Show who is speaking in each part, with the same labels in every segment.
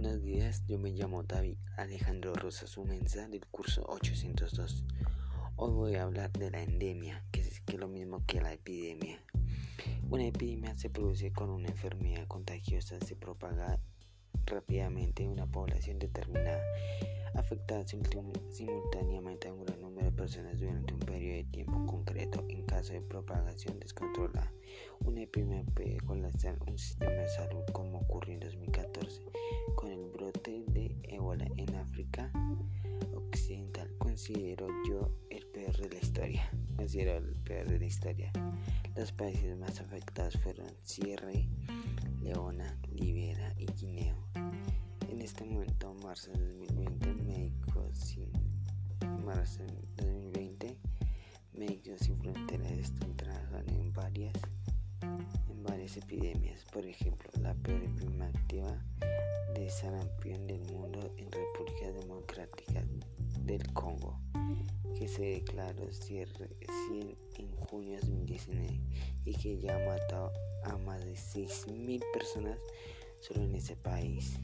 Speaker 1: días, yo me llamo David Alejandro Rosas Umensa del curso 802. Hoy voy a hablar de la endemia, que es, que lo mismo que la epidemia. Una epidemia se produce con una enfermedad contagiosa, se propaga rápidamente en una población determinada, afectada simultáneamente a un gran número de personas durante un periodo de tiempo concreto en caso de propagación descontrolada. Una epidemia puede colapsar un sistema de salud África Occidental. Considero yo el peor de la historia. Considero el peor de la historia. Los países más afectados fueron Sierra Leona, Libera y Guinea. En este momento, marzo de 2020, médicos marzo de 2020, médicos sin fronteras están trabajando en varias epidemias, por ejemplo, la peor epidemia activa de sarampión del mundo en República Democrática del Congo, que se declaró cierre en junio de 2019 y que ya ha matado a más de 6.000 personas solo en ese país.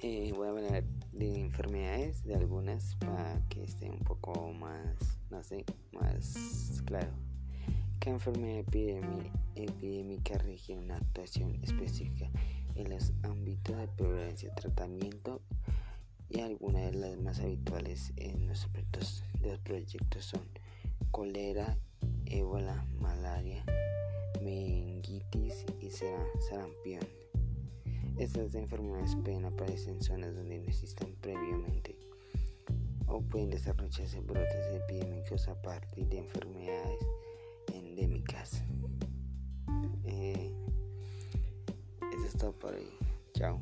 Speaker 1: Eh, voy a hablar de enfermedades, de algunas para que esté un poco más, no sé, más claro. Cada enfermedad epidémica requiere una actuación específica en los ámbitos de prevención, tratamiento y algunas de las más habituales en los proyectos son cólera, ébola, malaria, meningitis y sarampión. Estas enfermedades pueden aparecer en zonas donde no existan previamente o pueden desarrollarse brotes epidémicos a partir de enfermedades endémicas. Eh, eso es todo por hoy. Chao.